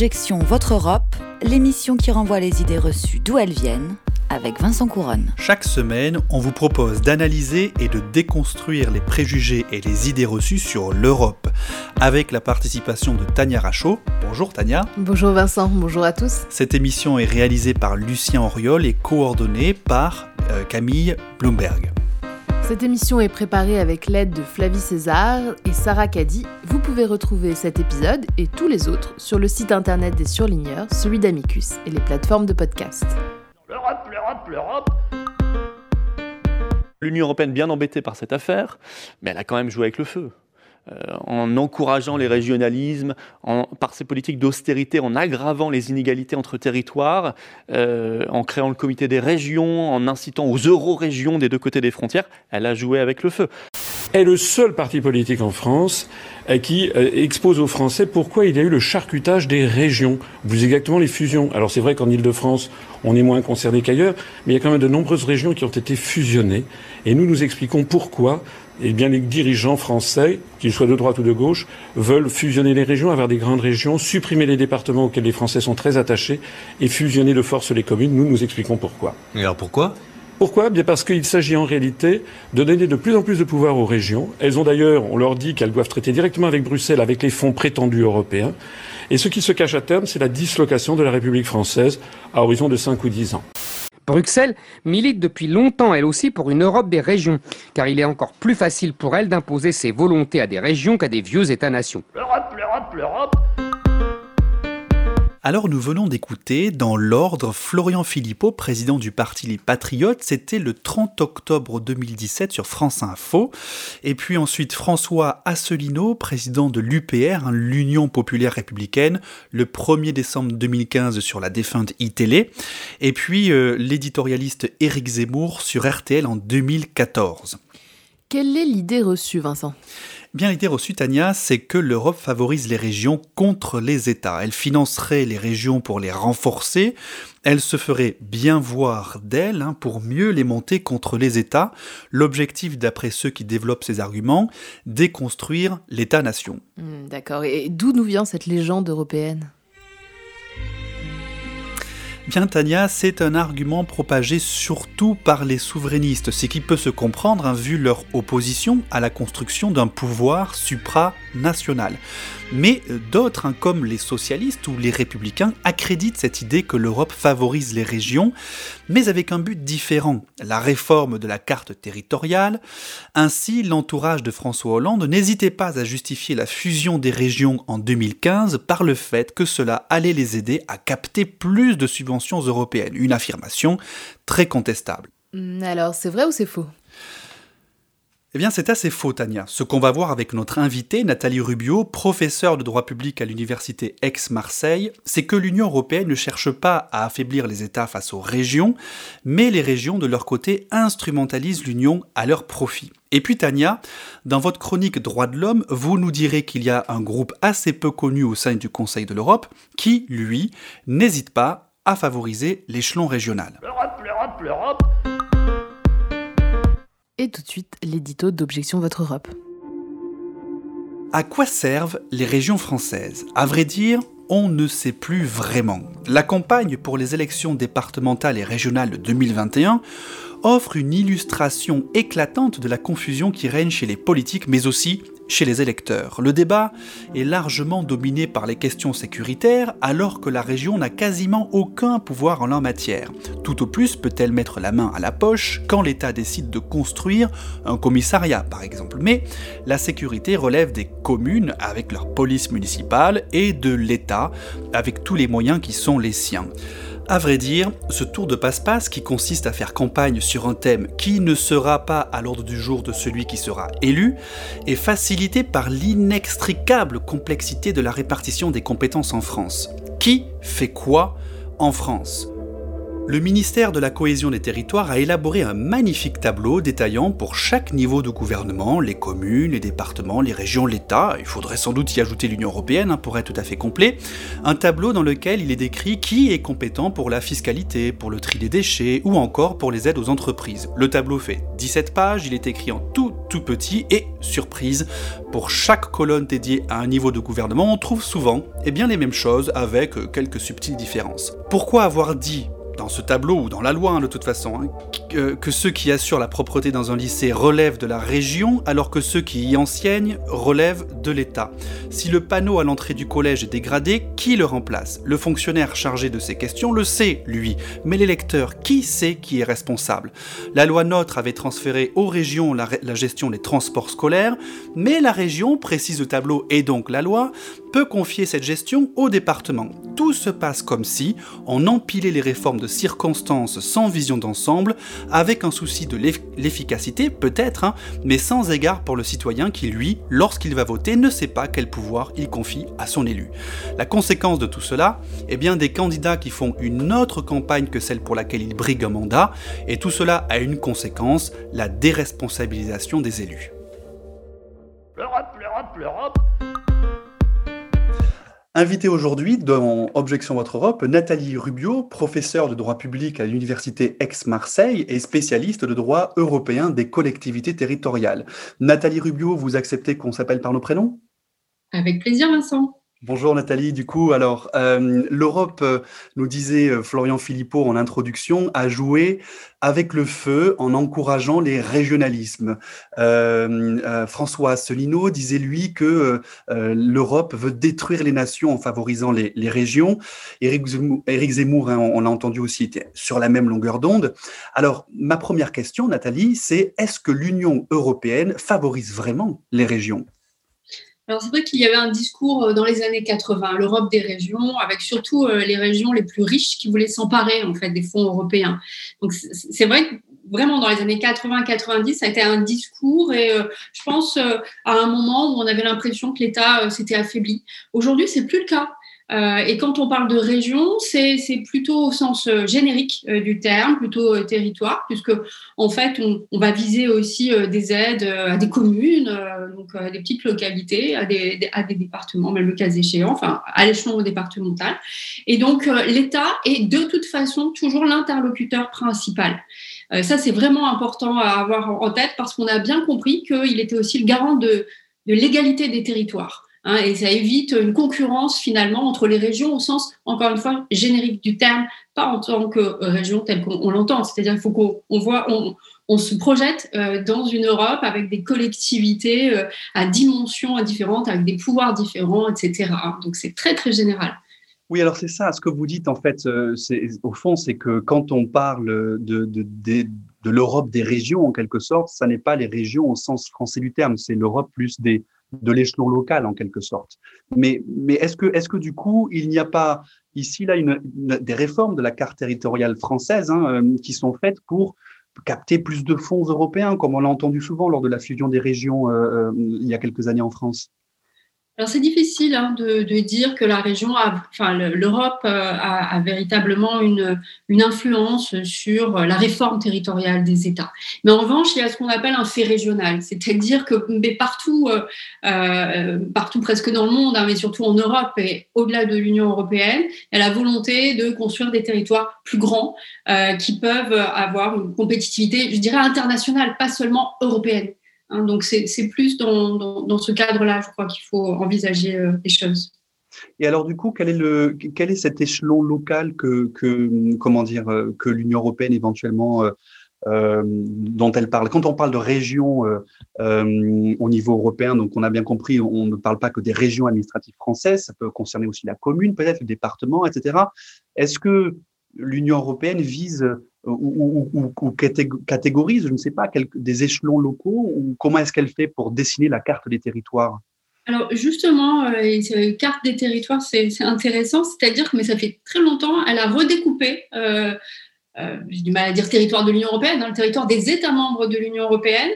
Objection Votre Europe, l'émission qui renvoie les idées reçues d'où elles viennent, avec Vincent Couronne. Chaque semaine, on vous propose d'analyser et de déconstruire les préjugés et les idées reçues sur l'Europe, avec la participation de Tania Rachaud. Bonjour Tania. Bonjour Vincent, bonjour à tous. Cette émission est réalisée par Lucien Auriol et coordonnée par euh, Camille Bloomberg. Cette émission est préparée avec l'aide de Flavie César et Sarah Caddy. Vous pouvez retrouver cet épisode et tous les autres sur le site internet des surligneurs, celui d'Amicus et les plateformes de podcast. L'Europe, l'Europe, l'Europe. L'Union européenne bien embêtée par cette affaire, mais elle a quand même joué avec le feu. Euh, en encourageant les régionalismes, par ses politiques d'austérité, en aggravant les inégalités entre territoires, euh, en créant le comité des régions, en incitant aux euro-régions des deux côtés des frontières, elle a joué avec le feu. est le seul parti politique en France euh, qui expose aux Français pourquoi il y a eu le charcutage des régions, plus exactement les fusions. Alors c'est vrai qu'en Ile-de-France, on est moins concerné qu'ailleurs, mais il y a quand même de nombreuses régions qui ont été fusionnées. Et nous nous expliquons pourquoi eh bien, les dirigeants français, qu'ils soient de droite ou de gauche, veulent fusionner les régions, avoir des grandes régions, supprimer les départements auxquels les Français sont très attachés et fusionner de force les communes. Nous nous expliquons pourquoi. Et alors pourquoi? Pourquoi? Bien parce qu'il s'agit en réalité de donner de plus en plus de pouvoir aux régions. Elles ont d'ailleurs, on leur dit qu'elles doivent traiter directement avec Bruxelles, avec les fonds prétendus européens. Et ce qui se cache à terme, c'est la dislocation de la République française à horizon de 5 ou 10 ans. Bruxelles milite depuis longtemps elle aussi pour une Europe des régions, car il est encore plus facile pour elle d'imposer ses volontés à des régions qu'à des vieux États-nations. L'Europe, l'Europe, l'Europe. Alors nous venons d'écouter dans l'ordre Florian Philippot, président du parti Les Patriotes, c'était le 30 octobre 2017 sur France Info, et puis ensuite François Asselineau, président de l'UPR, hein, l'Union Populaire Républicaine, le 1er décembre 2015 sur la défunte iTélé, et puis euh, l'éditorialiste Éric Zemmour sur RTL en 2014. Quelle est l'idée reçue, Vincent? Bien l'idée reçue, Tania, c'est que l'Europe favorise les régions contre les États. Elle financerait les régions pour les renforcer, elle se ferait bien voir d'elles hein, pour mieux les monter contre les États. L'objectif, d'après ceux qui développent ces arguments, déconstruire l'État-nation. Hmm, D'accord, et d'où nous vient cette légende européenne? Bien Tania, c'est un argument propagé surtout par les souverainistes, ce qui peut se comprendre hein, vu leur opposition à la construction d'un pouvoir supranational. Mais euh, d'autres, hein, comme les socialistes ou les républicains, accréditent cette idée que l'Europe favorise les régions, mais avec un but différent, la réforme de la carte territoriale. Ainsi, l'entourage de François Hollande n'hésitait pas à justifier la fusion des régions en 2015 par le fait que cela allait les aider à capter plus de subventions européennes, une affirmation très contestable. Hmm, Alors, c'est vrai ou c'est faux? Eh bien, c'est assez faux, Tania. Ce qu'on va voir avec notre invitée, Nathalie Rubio, professeure de droit public à l'université Aix-Marseille, c'est que l'Union européenne ne cherche pas à affaiblir les États face aux régions, mais les régions, de leur côté, instrumentalisent l'Union à leur profit. Et puis, Tania, dans votre chronique Droits de l'homme, vous nous direz qu'il y a un groupe assez peu connu au sein du Conseil de l'Europe qui, lui, n'hésite pas à favoriser l'échelon régional. L'Europe, l'Europe, l'Europe. Et tout de suite, l'édito d'Objection Votre Europe. À quoi servent les régions françaises? À vrai dire, on ne sait plus vraiment. La campagne pour les élections départementales et régionales de 2021 offre une illustration éclatante de la confusion qui règne chez les politiques, mais aussi chez les électeurs. Le débat est largement dominé par les questions sécuritaires, alors que la région n'a quasiment aucun pouvoir en la matière. Tout au plus peut-elle mettre la main à la poche quand l'État décide de construire un commissariat, par exemple. Mais la sécurité relève des communes avec leur police municipale et de l'État avec tous les moyens qui sont les siens. À vrai dire, ce tour de passe-passe qui consiste à faire campagne sur un thème qui ne sera pas à l'ordre du jour de celui qui sera élu est facilité par l'inextricable complexité de la répartition des compétences en France. Qui fait quoi en France? Le ministère de la Cohésion des Territoires a élaboré un magnifique tableau détaillant pour chaque niveau de gouvernement, les communes, les départements, les régions, l'État, il faudrait sans doute y ajouter l'Union Européenne hein, pour être tout à fait complet, un tableau dans lequel il est décrit qui est compétent pour la fiscalité, pour le tri des déchets ou encore pour les aides aux entreprises. Le tableau fait 17 pages, il est écrit en tout tout petit et, surprise, pour chaque colonne dédiée à un niveau de gouvernement, on trouve souvent eh bien, les mêmes choses avec quelques subtiles différences. Pourquoi avoir dit dans ce tableau ou dans la loi hein, de toute façon, hein, que, ceux qui assurent la propreté dans un lycée relèvent de la région, alors que ceux qui y enseignent relèvent de l'État. Si le panneau à l'entrée du collège est dégradé, qui le remplace? Le fonctionnaire chargé de ces questions le sait, lui, mais l'électeur, qui sait qui est responsable? La loi NOTRe avait transféré aux régions la, gestion des transports scolaires, mais la région, précise le tableau et donc la loi, peut confier cette gestion au département. Tout se passe comme si on empilait les réformes de circonstances sans vision d'ensemble, avec un souci de l'efficacité peut-être, hein, mais sans égard pour le citoyen qui, lui, lorsqu'il va voter, ne sait pas quel pouvoir il confie à son élu. La conséquence de tout cela, est bien des candidats qui font une autre campagne que celle pour laquelle ils briguent un mandat, et tout cela a une conséquence, la déresponsabilisation des élus. Invité aujourd'hui dans Objection Votre Europe, Nathalie Rubio, professeure de droit public à l'Université Aix-Marseille et spécialiste de droit européen des collectivités territoriales. Nathalie Rubio, vous acceptez qu'on s'appelle par nos prénoms? Avec plaisir, Vincent. Bonjour Nathalie, du coup, alors euh, l'Europe, euh, nous disait euh, Florian Philippot en introduction, a joué avec le feu en encourageant les régionalismes. François Asselineau disait lui que l'Europe veut détruire les nations en favorisant les, régions. Éric Zemmour, hein, on l'a entendu aussi, était sur la même longueur d'onde. Alors ma première question, Nathalie, c'est est-ce que l'Union européenne favorise vraiment les régions? Alors c'est vrai qu'il y avait un discours euh, dans les années 80, l'Europe des régions, avec surtout euh, les régions les plus riches qui voulaient s'emparer en fait des fonds européens. Donc c'est vrai que vraiment dans les années 80-90, ça a été un discours et euh, je pense à un moment où on avait l'impression que l'État s'était affaibli. Aujourd'hui, c'est plus le cas. Euh, et quand on parle de région, c'est plutôt au sens euh, générique euh, du terme, plutôt territoire, puisque en fait, on, va viser aussi des aides à des communes, donc à des petites localités, à des, à des départements, même le cas échéant, enfin à l'échelon départemental. Et donc, l'État est de toute façon toujours l'interlocuteur principal. ça, c'est vraiment important à avoir en tête parce qu'on a bien compris qu'il était aussi le garant de, de l'égalité des territoires. Hein, et ça évite une concurrence finalement entre les régions au sens, encore une fois, générique du terme, pas en tant que région telle qu'on l'entend. C'est-à-dire qu'il faut qu'on voit, on, se projette euh, dans une Europe avec des collectivités euh, à dimensions différentes, avec des pouvoirs différents, etc. Donc c'est très très général. Oui, alors c'est ça. Ce que vous dites, en fait, euh, au fond, c'est que quand on parle de, de l'Europe des régions, en quelque sorte, ça n'est pas les régions au sens français du terme, c'est l'Europe plus des, de l'échelon local en quelque sorte. Mais, mais est-ce que, est-ce que du coup, il n'y a pas ici là des réformes de la carte territoriale française hein, euh, qui sont faites pour capter plus de fonds européens, comme on l'a entendu souvent lors de la fusion des régions euh, euh, il y a quelques années en France? Alors c'est difficile hein, de, dire que la région, enfin l'Europe euh, a, véritablement une, influence sur la réforme territoriale des États. Mais en revanche, il y a ce qu'on appelle un fait régional, c'est-à-dire que partout, euh, euh, partout presque dans le monde, hein, mais surtout en Europe et au-delà de l'Union européenne, il y a la volonté de construire des territoires plus grands qui peuvent avoir une compétitivité, je dirais internationale, pas seulement européenne. Hein, donc c'est plus dans, ce cadre-là, je crois qu'il faut envisager euh, les choses. Et alors du coup, quel est, le, quel est cet échelon local que, que comment dire, euh, que l'Union européenne éventuellement euh, dont elle parle? Quand on parle de régions au niveau européen, donc on a bien compris, on ne parle pas que des régions administratives françaises, ça peut concerner aussi la commune, peut-être le département, etc. Est-ce que l'Union européenne vise ou, catégorise, je ne sais pas, des échelons locaux ou comment est-ce qu'elle fait pour dessiner la carte des territoires? Alors justement, euh, carte des territoires, c'est intéressant, c'est-à-dire que mais ça fait très longtemps, elle a redécoupé euh, euh, j'ai du mal à dire territoire de l'Union européenne, hein, le territoire des États membres de l'Union européenne,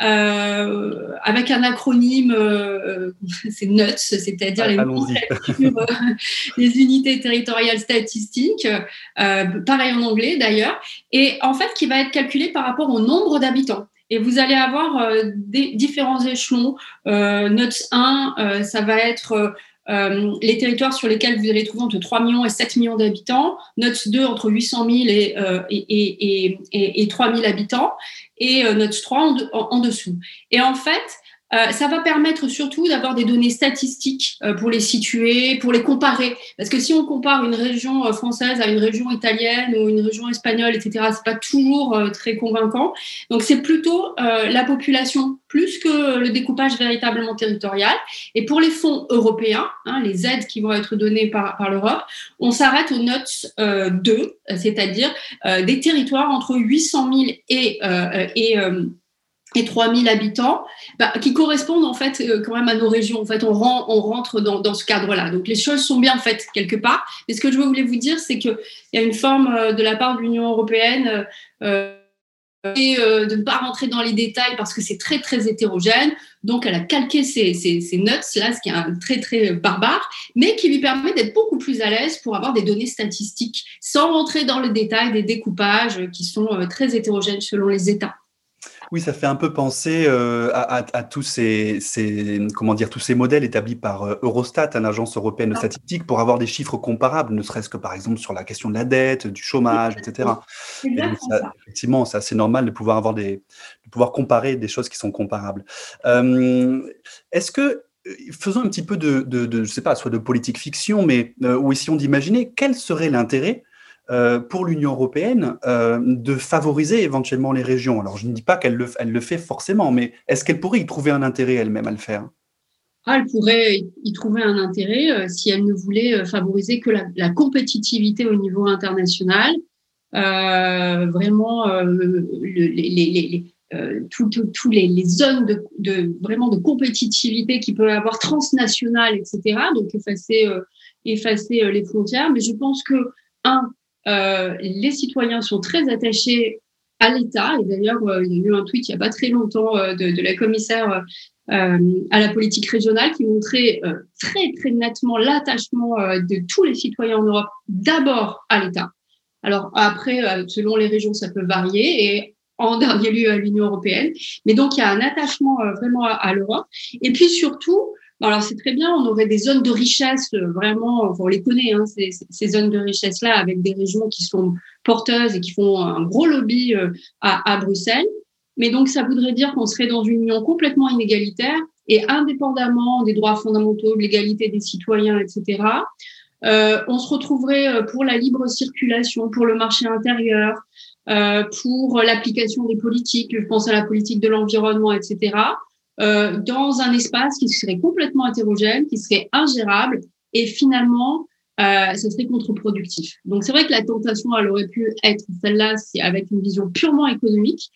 euh, avec un acronyme, euh, c'est NUTS, c'est-à-dire les, les, unités territoriales statistiques, pareil en anglais d'ailleurs, et en fait qui va être calculé par rapport au nombre d'habitants. Et vous allez avoir des différents échelons. NUTS 1, ça va être euh, les territoires sur lesquels vous allez trouver entre 3 millions et 7 millions d'habitants, NOTS 2 entre 800 000 et, euh, et, et, et, 3 000 habitants, et euh, NOTS 3 en, en, dessous. Et en fait, euh, ça va permettre surtout d'avoir des données statistiques euh, pour les situer, pour les comparer. Parce que si on compare une région euh, française à une région italienne ou une région espagnole, etc., c'est pas toujours très convaincant. Donc c'est plutôt la population plus que le découpage véritablement territorial. Et pour les fonds européens, hein, les aides qui vont être données par, l'Europe, on s'arrête aux notes 2, c'est-à-dire des territoires entre 800 000 et, et et 3000 habitants, bah, qui correspondent en fait euh, quand même à nos régions. En fait, on, rentre dans, ce cadre-là. Donc les choses sont bien faites quelque part. Mais ce que je voulais vous dire, c'est qu'il y a une forme euh, de la part de l'Union européenne euh, et, euh, de ne pas rentrer dans les détails parce que c'est très très hétérogène. Donc elle a calqué ces, ces, ces notes là, ce qui est très très barbare, mais qui lui permet d'être beaucoup plus à l'aise pour avoir des données statistiques sans rentrer dans le détail des découpages qui sont très hétérogènes selon les États. Oui, ça fait un peu penser euh, à, tous ces, comment dire, tous ces modèles établis par euh, Eurostat, une agence européenne de ah. statistique, pour avoir des chiffres comparables, ne serait-ce que par exemple sur la question de la dette, du chômage, etc. effectivement, c'est assez normal de pouvoir avoir des, de pouvoir comparer des choses qui sont comparables. Euh, est-ce que faisons un petit peu de, de, je sais pas, soit de politique fiction, mais ou essayons d'imaginer quel serait l'intérêt euh, pour l'Union européenne euh, de favoriser éventuellement les régions. Alors, je ne dis pas qu'elle le, le fait forcément, mais est-ce qu'elle pourrait y trouver un intérêt elle-même à le faire? Ah, elle pourrait y trouver un intérêt euh, si elle ne voulait favoriser que la, compétitivité au niveau international, vraiment les, les, tous les, zones de, de, vraiment de compétitivité qui peut avoir transnationales, etc. Donc effacer, effacer les frontières. Mais je pense que un, euh, les citoyens sont très attachés à l'État. Et d'ailleurs, euh, il y a eu un tweet il n'y a pas très longtemps euh, de, de, la commissaire à la politique régionale qui montrait très, très nettement l'attachement de tous les citoyens en Europe d'abord à l'État. Alors après, selon les régions, ça peut varier. Et en dernier lieu à l'Union européenne. Mais donc, il y a un attachement vraiment à l'Europe. Et puis surtout, alors c'est très bien, on aurait des zones de richesse euh, vraiment, on les connaît, hein, ces, zones de richesse-là, avec des régions qui sont porteuses et qui font un gros lobby euh, à, Bruxelles. Mais donc ça voudrait dire qu'on serait dans une union complètement inégalitaire et indépendamment des droits fondamentaux, de l'égalité des citoyens, etc. Euh, on se retrouverait pour la libre circulation, pour le marché intérieur, pour l'application des politiques, je pense à la politique de l'environnement, etc. Euh, dans un espace qui serait complètement hétérogène, qui serait ingérable et finalement, euh, ce serait contre-productif. Donc c'est vrai que la tentation, elle aurait pu être celle-là avec une vision purement économique.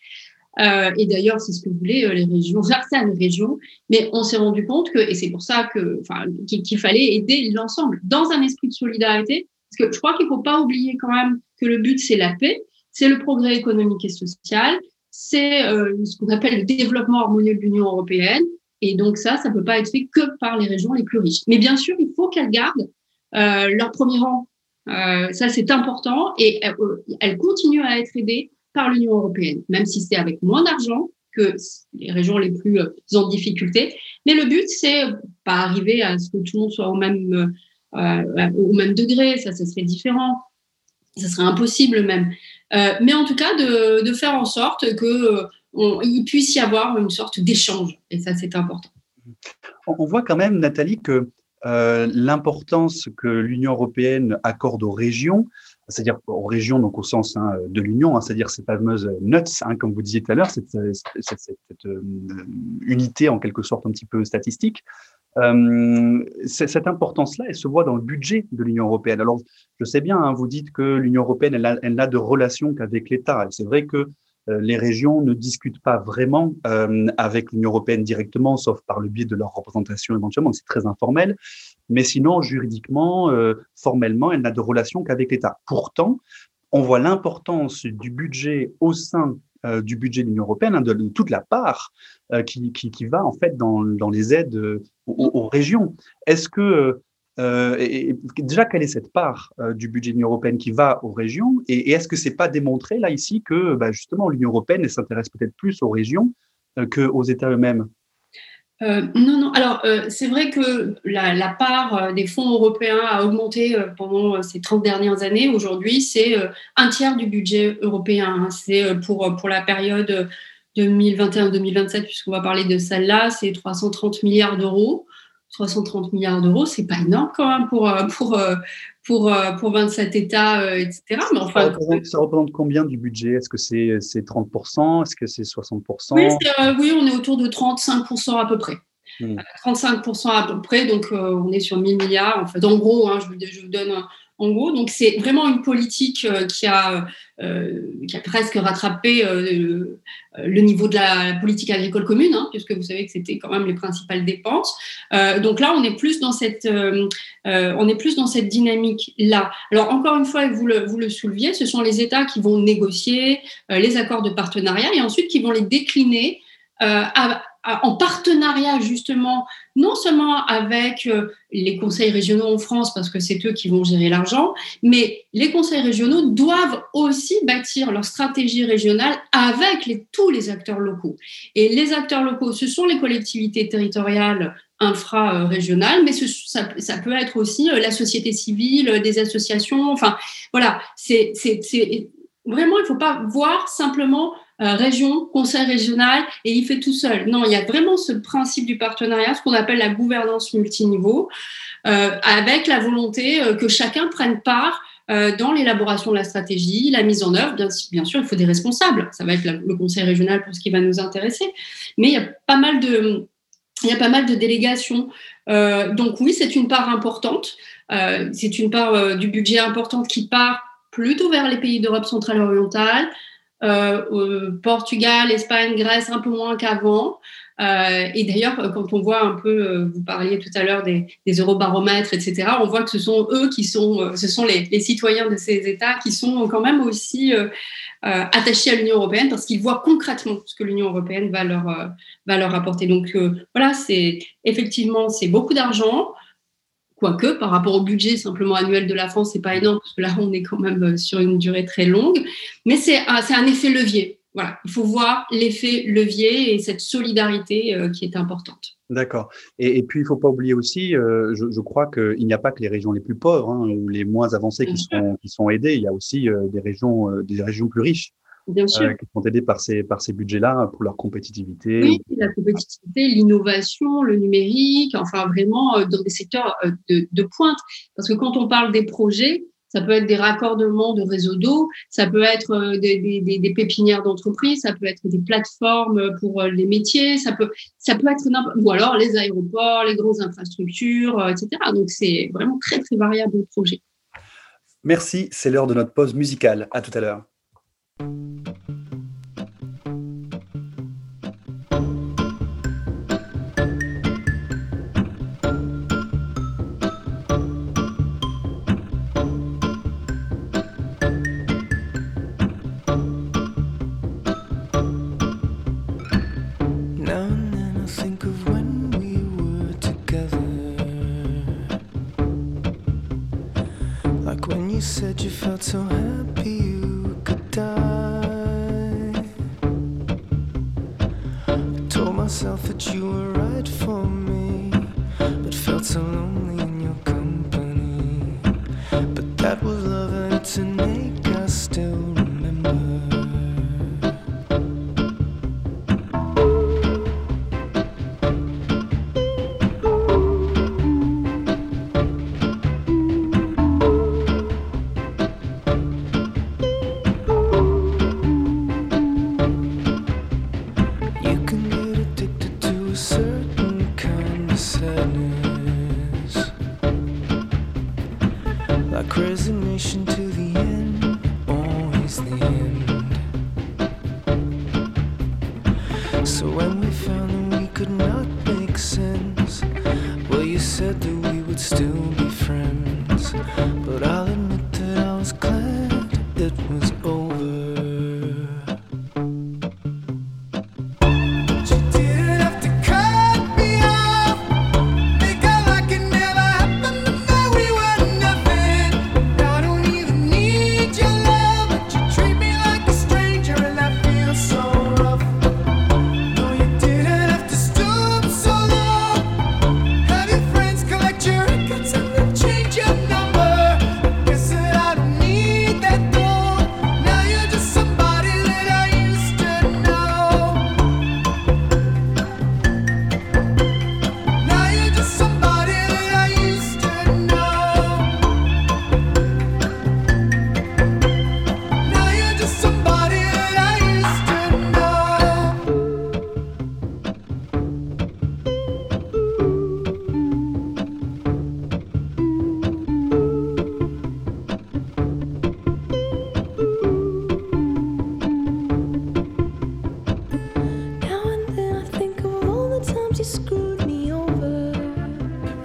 Euh, et d'ailleurs, c'est ce que voulaient euh, les régions, certaines régions. Mais on s'est rendu compte que, et c'est pour ça que, enfin, qu'il fallait aider l'ensemble dans un esprit de solidarité. Parce que je crois qu'il ne faut pas oublier quand même que le but, c'est la paix, c'est le progrès économique et social, c'est euh, ce qu'on appelle le développement harmonieux de l'Union européenne. Et donc ça, ça ne peut pas être fait que par les régions les plus riches. Mais bien sûr, il faut qu'elles gardent euh, leur premier rang. Euh, ça, c'est important. Et elles continuent à être aidées par l'Union européenne, même si c'est avec moins d'argent que les régions les plus en difficulté. Mais le but, c'est pas arriver à ce que tout le monde soit au même, au même degré. Ça, ça serait différent. Ça serait impossible même. Euh, mais en tout cas, de, faire en sorte qu'il euh, puisse y avoir une sorte d'échange. Et ça, c'est important. On voit quand même, Nathalie, que euh, l'importance que l'Union européenne accorde aux régions, c'est-à-dire aux régions donc au sens hein, de l'Union, hein, c'est-à-dire ces fameuses nuts, hein, comme vous disiez tout à l'heure, cette, unité en quelque sorte un petit peu statistique, euh, cette importance-là, elle se voit dans le budget de l'Union européenne. Alors, je sais bien, hein, vous dites que l'Union européenne, elle n'a de relation qu'avec l'État. C'est vrai que euh, les régions ne discutent pas vraiment euh, avec l'Union européenne directement, sauf par le biais de leur représentation éventuellement, c'est très informel. Mais sinon, juridiquement, formellement, elle n'a de relation qu'avec l'État. Pourtant, on voit l'importance du budget au sein euh, du budget de l'Union européenne, hein, de, toute la part euh, qui, va en fait dans, les aides euh, aux, régions. Est-ce que déjà quelle est cette part du budget de l'Union européenne qui va aux régions et, est-ce que c'est pas démontré là ici que bah, justement l'Union européenne s'intéresse peut-être plus aux régions qu'aux États eux-mêmes? Euh, non, non. Alors, euh, c'est vrai que la, part euh, des fonds européens a augmenté pendant ces 30 dernières années. Aujourd'hui, c'est un tiers du budget européen. Hein. C'est pour, pour la période 2021-2027, puisqu'on va parler de celle-là, c'est 330 milliards d'euros. 330 milliards d'euros, c'est pas énorme quand même pour, pour, pour, pour 27 États, etc. Mais enfin, ça, représente, combien du budget? Est-ce que c'est 30% Est-ce que c'est 60% oui, oui, on est autour de 35% à peu près. 35% hmm. à peu près, donc on est sur 1000 milliards. En fait, en gros, hein, je, je, vous donne en gros. Donc c'est vraiment une politique euh, qui, a, euh, qui a presque rattrapé euh, le niveau de la politique agricole commune, hein, puisque vous savez que c'était quand même les principales dépenses. donc là, on est plus dans cette, on est plus dans cette dynamique-là. Alors encore une fois, vous le, vous le souleviez, ce sont les États qui vont négocier les accords de partenariat et ensuite qui vont les décliner à, en partenariat justement, non seulement avec euh, les conseils régionaux en France, parce que c'est eux qui vont gérer l'argent, mais les conseils régionaux doivent aussi bâtir leur stratégie régionale avec tous les acteurs locaux. Et les acteurs locaux, ce sont les collectivités territoriales infra-régionales, mais ça, ça, peut être aussi euh, la société civile, des associations, enfin voilà, c'est vraiment, il ne faut pas voir simplement euh, région, conseil régional, et il fait tout seul. Non, il y a vraiment ce principe du partenariat, ce qu'on appelle la gouvernance multiniveau, euh, avec la volonté euh, que chacun prenne part dans l'élaboration de la stratégie, la mise en œuvre. Bien, sûr, il faut des responsables. Ça va être le conseil régional pour ce qui va nous intéresser. Mais il y a pas mal de, délégations. donc oui, c'est une part importante. c'est une part du budget importante qui part plutôt vers les pays d'Europe centrale orientale, euh, Portugal, Espagne, Grèce, un peu moins qu'avant. Euh, et d'ailleurs, quand on voit un peu, euh, vous parliez tout à l'heure des, des, eurobaromètres, etc., on voit que ce sont eux qui sont, euh, ce sont les, les, citoyens de ces États qui sont quand même aussi euh, attachés à l'Union européenne parce qu'ils voient concrètement ce que l'Union européenne va leur, va leur apporter. Donc voilà, c'est effectivement, c'est beaucoup d'argent. Quoique, par rapport au budget simplement annuel de la France, c'est pas énorme, parce que là, on est quand même euh, sur une durée très longue. Mais c'est un, un effet levier. Voilà, il faut voir l'effet levier et cette solidarité euh, qui est importante. D'accord. Et, puis, il ne faut pas oublier aussi, euh, je, je, crois qu'il n'y a pas que les régions les plus pauvres hein, ou les moins avancées qui sont, qui sont aidées. Il y a aussi des, régions, des régions plus riches. Bien sûr. Euh, qui sont aidés par ces, par ces budgets-là pour leur compétitivité. Oui, la compétitivité, l'innovation, le numérique, enfin vraiment euh, dans des secteurs euh, de, de, pointe. Parce que quand on parle des projets, ça peut être des raccordements de réseaux d'eau, ça peut être des, des, des pépinières d'entreprise, ça peut être des plateformes pour les métiers, ça peut, ça peut être ou alors les aéroports, les grandes infrastructures, etc. Donc c'est vraiment très très variable le projet. Merci, c'est l'heure de notre pause musicale. À tout à l'heure. Thank you. myself that you were right for me.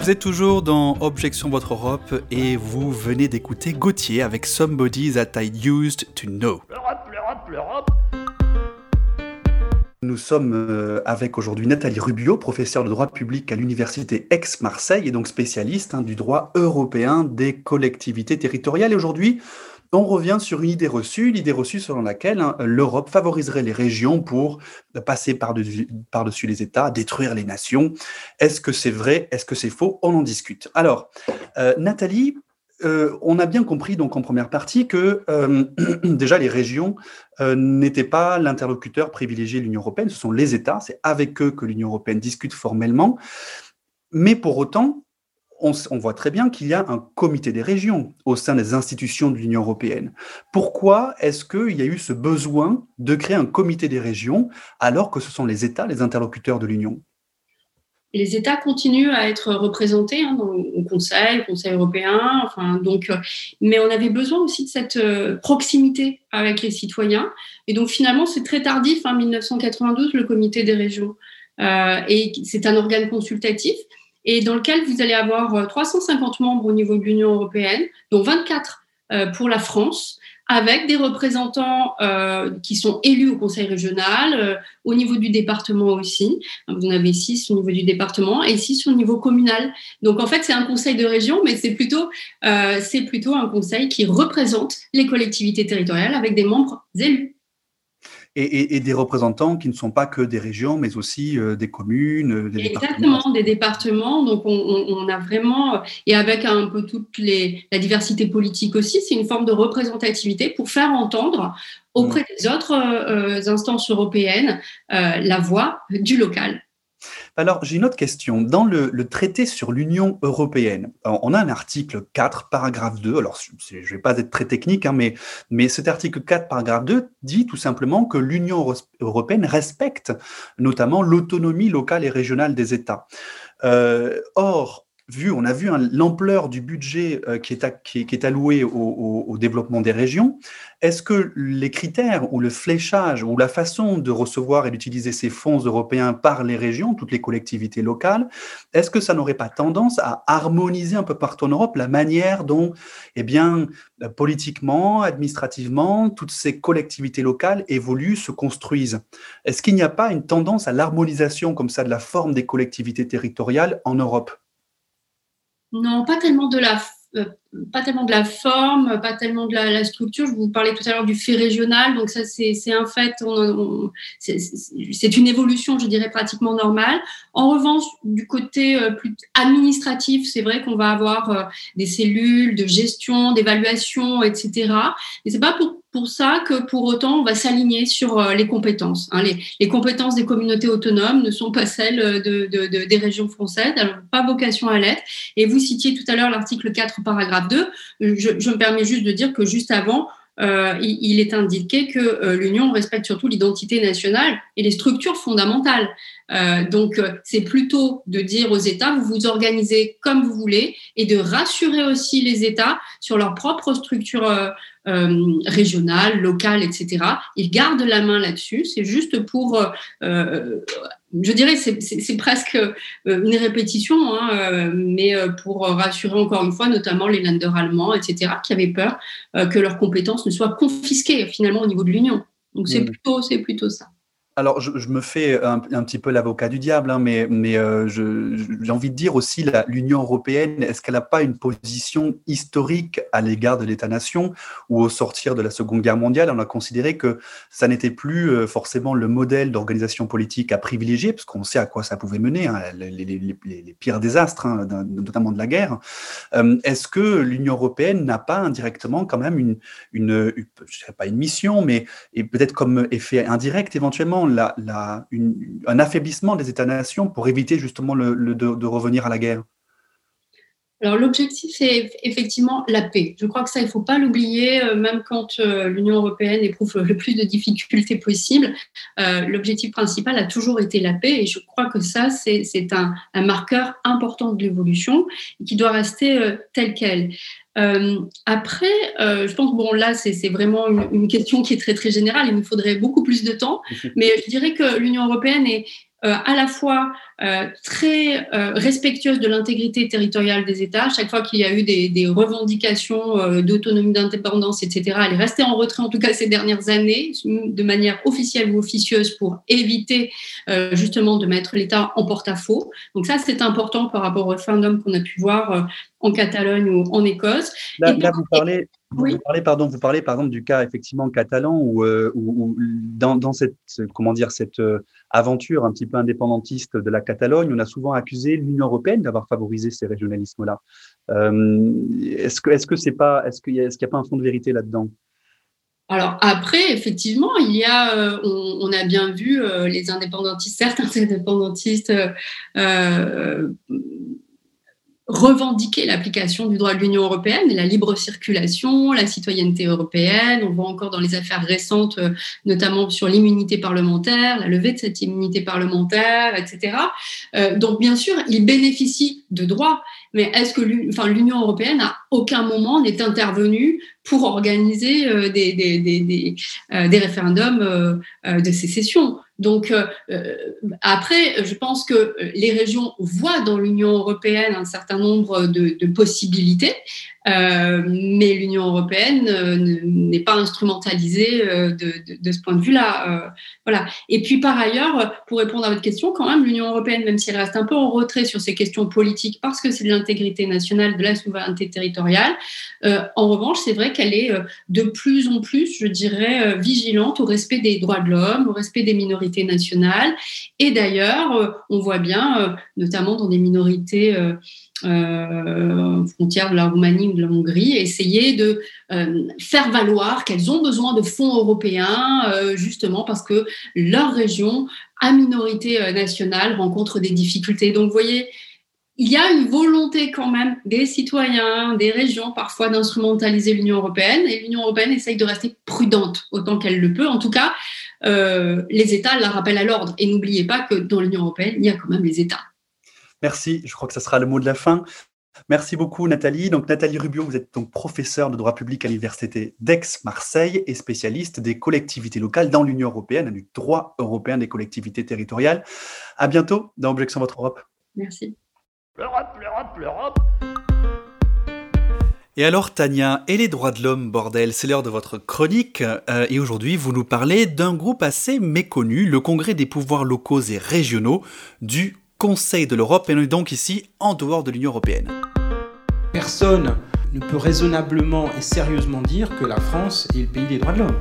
Vous êtes toujours dans Objection Votre Europe et vous venez d'écouter Gauthier avec Somebody That I Used to Know. L'Europe, l'Europe, l'Europe. Nous sommes euh, avec aujourd'hui Nathalie Rubio, professeure de droit public à l'université Aix-Marseille et donc spécialiste hein, du droit européen des collectivités territoriales. Et aujourd'hui, on revient sur une idée reçue, l'idée reçue selon laquelle hein, l'Europe favoriserait les régions pour passer par-dessus par les États, détruire les nations. Est-ce que c'est vrai? Est-ce que c'est faux? On en discute. Alors, euh, Nathalie, euh, on a bien compris donc en première partie que euh, déjà les régions n'étaient pas l'interlocuteur privilégié de l'Union européenne, ce sont les États, c'est avec eux que l'Union européenne discute formellement. Mais pour autant, on, voit très bien qu'il y a un comité des régions au sein des institutions de l'Union européenne. Pourquoi est-ce qu'il y a eu ce besoin de créer un comité des régions alors que ce sont les États les interlocuteurs de l'Union? Les États continuent à être représentés hein, dans, au Conseil, au Conseil européen. Enfin, donc, euh, mais on avait besoin aussi de cette euh, proximité avec les citoyens. Et donc finalement, c'est très tardif, en hein, 1992, le Comité des régions. Euh, et c'est un organe consultatif et dans lequel vous allez avoir 350 euh, membres au niveau de l'Union européenne, dont 24 euh, pour la France, avec des représentants euh, qui sont élus au conseil régional, au niveau du département aussi. Vous en avez six au niveau du département et six au niveau communal. Donc en fait, c'est un conseil de région, mais c'est plutôt, c'est plutôt un conseil qui représente les collectivités territoriales avec des membres élus et, des représentants qui ne sont pas que des régions, mais aussi euh, des communes, euh, des Exactement, des départements. Donc, on, a vraiment, et avec un peu toute les, la diversité politique aussi, c'est une forme de représentativité pour faire entendre auprès mmh. des autres euh, instances européennes la voix du local. Alors, j'ai une autre question. Dans le, traité sur l'Union européenne, on a un article 4, paragraphe 2. Alors, je ne vais pas être très technique, hein, mais, cet article 4, paragraphe 2 dit tout simplement que l'Union européenne respecte notamment l'autonomie locale et régionale des États. Euh, or, on a vu l'ampleur du budget euh, qui, est qui, est alloué au, développement des régions. Est-ce que les critères ou le fléchage ou la façon de recevoir et d'utiliser ces fonds européens par les régions, toutes les collectivités locales, est-ce que ça n'aurait pas tendance à harmoniser un peu partout en Europe la manière dont, eh bien, euh, politiquement, administrativement, toutes ces collectivités locales évoluent, se construisent? Est-ce qu'il n'y a pas une tendance à l'harmonisation comme ça de la forme des collectivités territoriales en Europe? Non, pas tellement de la euh, pas tellement de la forme, pas tellement de la, structure. Je vous parlais tout à l'heure du fait régional, donc ça c'est un fait, c'est une évolution, je dirais, pratiquement normale. En revanche, du côté euh, plus administratif, c'est vrai qu'on va avoir euh, des cellules de gestion, d'évaluation, etc. Mais c'est pas pour, pour ça que pour autant on va s'aligner sur les compétences. Hein. Les, compétences des communautés autonomes ne sont pas celles de, des régions françaises, elles n'ont pas vocation à l'être. Et vous citiez tout à l'heure l'article 4, paragraphe 2, je, me permets juste de dire que juste avant, euh, il, est indiqué que euh, l'Union respecte surtout l'identité nationale et les structures fondamentales. Euh, donc, c'est plutôt de dire aux États, vous vous organisez comme vous voulez et de rassurer aussi les États sur leur propre structure régionale, locale, etc. Ils gardent la main là-dessus. C'est juste pour je dirais c'est presque euh, une répétition, hein, euh, mais euh, pour rassurer encore une fois, notamment les lenders allemands, etc., qui avaient peur que leurs compétences ne soient confisquées finalement au niveau de l'Union. Donc c'est plutôt, c'est plutôt ça. Alors, je, me fais un, petit peu l'avocat du diable, hein, mais, euh, j'ai envie de dire aussi, l'Union européenne, est-ce qu'elle n'a pas une position historique à l'égard de l'État-nation Ou au sortir de la Seconde Guerre mondiale, on a considéré que ça n'était plus euh, forcément le modèle d'organisation politique à privilégier, parce qu'on sait à quoi ça pouvait mener, hein, les, pires désastres, hein, notamment de la guerre. Euh, est-ce que l'Union européenne n'a pas indirectement quand même une, je dirais pas une mission, mais peut-être comme effet indirect éventuellement un affaiblissement des États-nations pour éviter justement de, revenir à la guerre alors l'objectif, c'est effectivement la paix. Je crois que ça, il ne faut pas l'oublier, euh, même quand euh, l'Union européenne éprouve le plus de difficultés possibles. Euh, l'objectif principal a toujours été la paix et je crois que ça, c'est un, marqueur important de l'évolution qui doit rester tel quel. Euh, après, euh, je pense, bon, là, c'est vraiment une, question qui est très, très générale. Il nous faudrait beaucoup plus de temps. Mais je dirais que l'Union européenne est à la fois très respectueuse de l'intégrité territoriale des États. Chaque fois qu'il y a eu des, des revendications d'autonomie, d'indépendance, etc., elle est restée en retrait, en tout cas ces dernières années, de manière officielle ou officieuse, pour éviter justement de mettre l'État en porte-à-faux. Donc ça, c'est important par rapport au référendum qu'on a pu voir en Catalogne ou en Écosse. Là, vous parlez, vous, parlez, pardon, vous parlez par exemple du cas effectivement catalan où, euh, dans, cette, comment dire, cette euh, aventure un petit peu indépendantiste de la Catalogne, on a souvent accusé l'Union européenne d'avoir favorisé ces régionalismes-là. Euh, est-ce que est-ce que c'est pas est-ce qu'il y a, est-ce qu'il y a pas un fond de vérité là-dedans? Alors après, effectivement, il y a, on, a bien vu les indépendantistes, certains indépendantistes revendiquer l'application du droit de l'Union européenne, la libre circulation, la citoyenneté européenne. On voit encore dans les affaires récentes, euh, notamment sur l'immunité parlementaire, la levée de cette immunité parlementaire, etc. Euh, donc bien sûr, ils bénéficient de droits, mais est-ce que l'Union européenne à aucun moment n'est intervenue pour organiser euh, des, des, référendums de sécession? Donc euh, euh, après, je pense que les régions voient dans l'Union européenne un certain nombre de possibilités. Euh, mais l'Union européenne euh, n'est pas instrumentalisée euh, de, de, ce point de vue-là. voilà. Et puis par ailleurs, pour répondre à votre question, quand même, l'Union européenne, même si elle reste un peu en retrait sur ces questions politiques parce que c'est de l'intégrité nationale, de la souveraineté territoriale, en revanche, c'est vrai qu'elle est de plus en plus, je dirais, vigilante au respect des droits de l'homme, au respect des minorités nationales. Et d'ailleurs, on voit bien, notamment dans des minorités euh, frontières de la Roumanie ou de la Hongrie, essayer de euh, faire valoir qu'elles ont besoin de fonds européens, euh, justement parce que leur région, à minorité nationale, rencontre des difficultés. Donc, vous voyez, il y a une volonté quand même des citoyens, des régions, parfois d'instrumentaliser l'Union européenne, et l'Union européenne essaye de rester prudente autant qu'elle le peut. En tout cas, les États la rappellent à l'ordre. Et n'oubliez pas que dans l'Union européenne, il y a quand même les États. Merci, je crois que ce sera le mot de la fin. Merci beaucoup Nathalie. Donc Nathalie Rubio, vous êtes donc professeure de droit public à l'université d'Aix-Marseille et spécialiste des collectivités locales dans l'Union européenne, du droit européen des collectivités territoriales. À bientôt dans Objection Votre Europe. Merci. L'Europe, l'Europe, l'Europe. Et alors Tania, et les droits de l'homme, bordel, c'est l'heure de votre chronique, euh, et aujourd'hui vous nous parlez d'un groupe assez méconnu, le Congrès des pouvoirs locaux et régionaux du Conseil de l'Europe et on est donc ici en dehors de l'Union européenne. Personne ne peut raisonnablement et sérieusement dire que la France est le pays des droits de l'homme.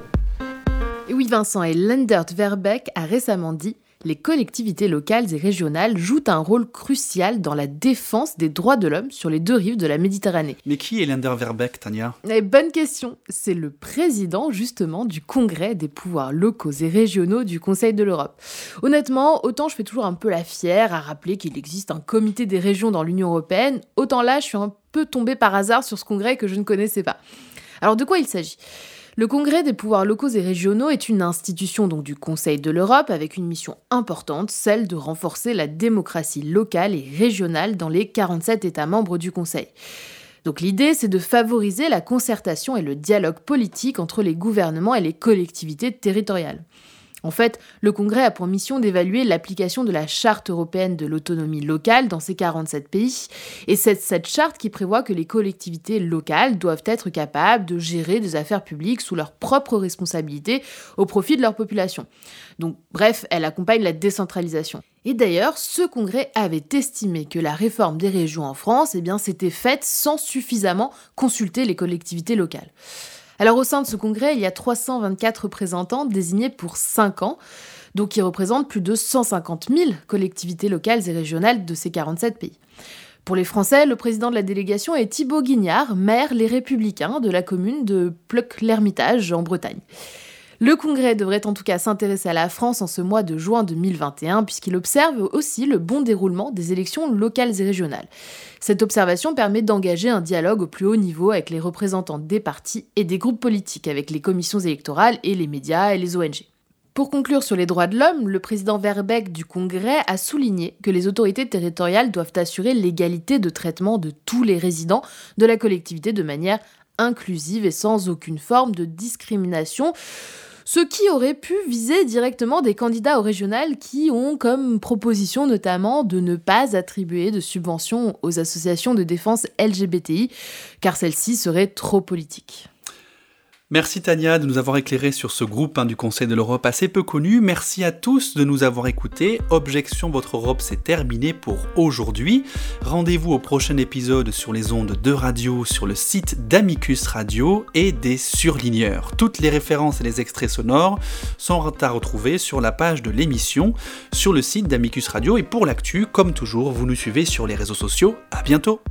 Et oui, Vincent, et Lendert Verbeek a récemment dit les collectivités locales et régionales jouent un rôle crucial dans la défense des droits de l'homme sur les deux rives de la Méditerranée. Mais qui est Lender Verbeek, Tania? Eh, Bonne question. C'est le président justement du Congrès des pouvoirs locaux et régionaux du Conseil de l'Europe. Honnêtement, autant je fais toujours un peu la fière à rappeler qu'il existe un comité des régions dans l'Union européenne, autant là je suis un peu tombée par hasard sur ce congrès que je ne connaissais pas. Alors de quoi il s'agit? Le Congrès des pouvoirs locaux et régionaux est une institution donc du Conseil de l'Europe avec une mission importante, celle de renforcer la démocratie locale et régionale dans les 47 États membres du Conseil. Donc l'idée, c'est de favoriser la concertation et le dialogue politique entre les gouvernements et les collectivités territoriales. En fait, le Congrès a pour mission d'évaluer l'application de la Charte européenne de l'autonomie locale dans ces 47 pays. Et c'est cette charte qui prévoit que les collectivités locales doivent être capables de gérer des affaires publiques sous leur propre responsabilité au profit de leur population. Donc, bref, elle accompagne la décentralisation. Et d'ailleurs, ce congrès avait estimé que la réforme des régions en France, eh bien, s'était faite sans suffisamment consulter les collectivités locales. Alors au sein de ce congrès, il y a 324 représentants désignés pour 5 ans, donc qui représentent plus de 150 000 collectivités locales et régionales de ces 47 pays. Pour les Français, le président de la délégation est Thibaut Guignard, maire Les Républicains de la commune de Pleuc-l'Hermitage en Bretagne. Le congrès devrait en tout cas s'intéresser à la France en ce mois de juin 2021 puisqu'il observe aussi le bon déroulement des élections locales et régionales. Cette observation permet d'engager un dialogue au plus haut niveau avec les représentants des partis et des groupes politiques, avec les commissions électorales et les médias et les ONG. Pour conclure sur les droits de l'homme, le président Verbeek du Congrès a souligné que les autorités territoriales doivent assurer l'égalité de traitement de tous les résidents de la collectivité de manière inclusive et sans aucune forme de discrimination ce qui aurait pu viser directement des candidats au régional qui ont comme proposition notamment de ne pas attribuer de subventions aux associations de défense LGBTI, car celles-ci seraient trop politiques. Merci Tania de nous avoir éclairé sur ce groupe hein, du Conseil de l'Europe assez peu connu. Merci à tous de nous avoir écoutés. Objection Votre Europe, c'est terminé pour aujourd'hui. Rendez-vous au prochain épisode sur les ondes de radio sur le site d'Amicus Radio et des surligneurs. Toutes les références et les extraits sonores sont à retrouver sur la page de l'émission sur le site d'Amicus Radio. Et pour l'actu, comme toujours, vous nous suivez sur les réseaux sociaux. À bientôt.